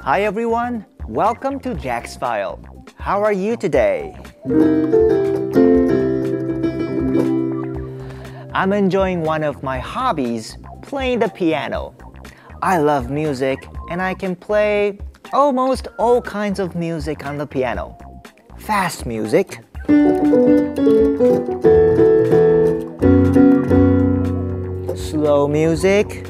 Hi everyone, welcome to Jack's File. How are you today? I'm enjoying one of my hobbies, playing the piano. I love music and I can play almost all kinds of music on the piano. Fast music, slow music,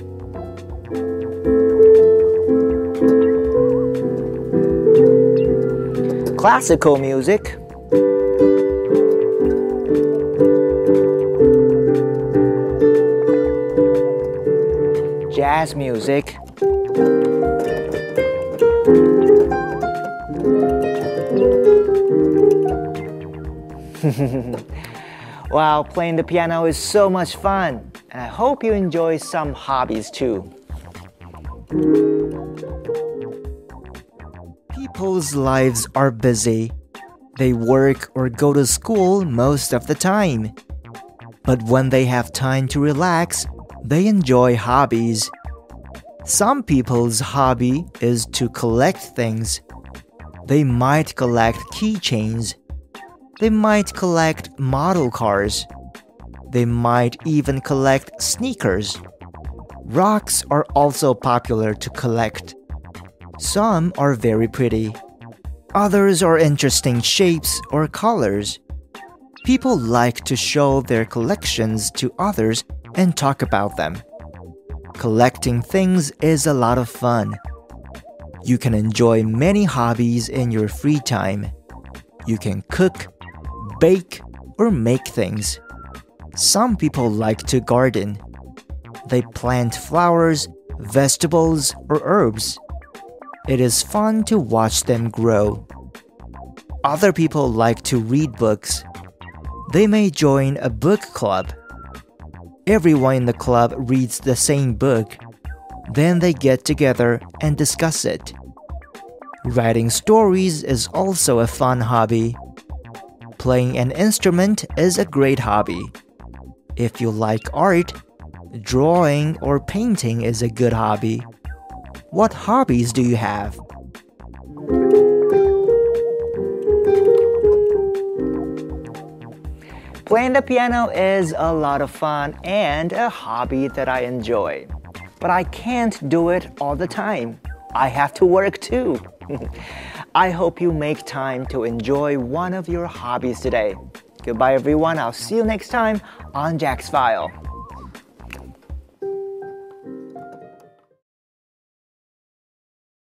classical music, jazz music, wow, playing the piano is so much fun, and I hope you enjoy some hobbies too. People's lives are busy. They work or go to school most of the time. But when they have time to relax, they enjoy hobbies. Some people's hobby is to collect things. They might collect keychains. They might collect model cars. They might even collect sneakers. Rocks are also popular to collect. Some are very pretty. Others are interesting shapes or colors. People like to show their collections to others and talk about them. Collecting things is a lot of fun. You can enjoy many hobbies in your free time. You can cook, bake, or make things. Some people like to garden. They plant flowers, vegetables, or herbs. It is fun to watch them grow. Other people like to read books. They may join a book club. Everyone in the club reads the same book. Then they get together and discuss it. Writing stories is also a fun hobby. Playing an instrument is a great hobby. If you like art, drawing or painting is a good hobby. What hobbies do you have? Playing the piano is a lot of fun and a hobby that I enjoy. But I can't do it all the time. I have to work too. I hope you make time to enjoy one of your hobbies today. Goodbye, everyone. I'll see you next time on Jack's File.